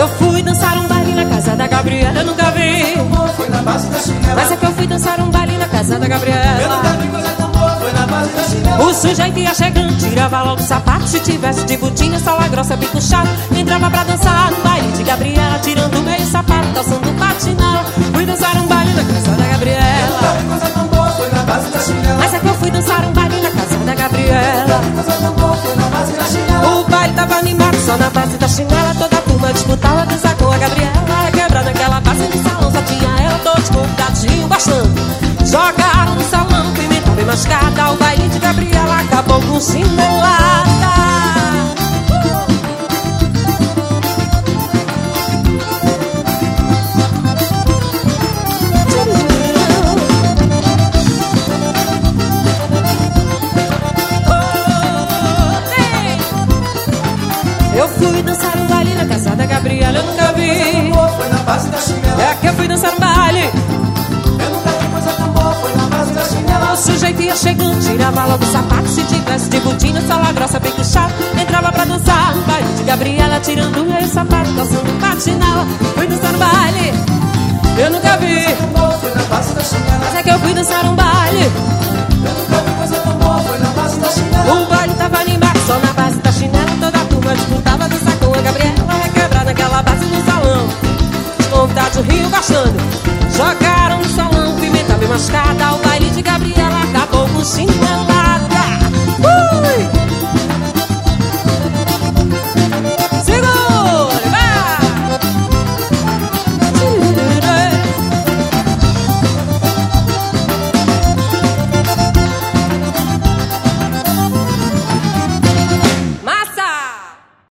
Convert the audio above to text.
Eu fui dançar um baile na casa da Gabriela, eu nunca vi. Foi na base da chinela. Mas é que eu fui dançar um baile na casa da Eu Gabriela. nunca vi coisa tão boa, foi na base da chinela. O sujeito ia chegando, tirava logo o sapato. Se tivesse de botinha, sola grossa, bico chato. Entrava pra dançar no baile de Gabriela, tirando meio sapato, calçando patinala. Fui dançar um baile na casa da Eu nunca Gabriela. vi coisa tão boa, foi na base da chinela. Mas é que eu fui dançar um baile na casa da Gabriela. Coisa tão boa, foi na base da chinela. O baile tava animado, só na base da chinela. Toda turma disputava dançar com a Gabriela. Quebrando aquela base no salão, só tinha ela, todos convidadinho bastante. Jogaram no salão, pimenta bem mascada. O baile de Gabriela acabou com chinelada. Baile na casa da Gabriela, eu nunca vi. Foi na base da chinela. É que eu fui dançar um baile. Eu nunca vi coisa tão boa, foi na base da chinela. O sujeito ia chegando, tirava logo o sapato. Se tivesse de botina, sola grossa, bem chato. Entrava pra dançar no baile de Gabriela, tirando o sapato, calçando patinala. Bastante. Jogaram no salão, pimenta bem mascada. O baile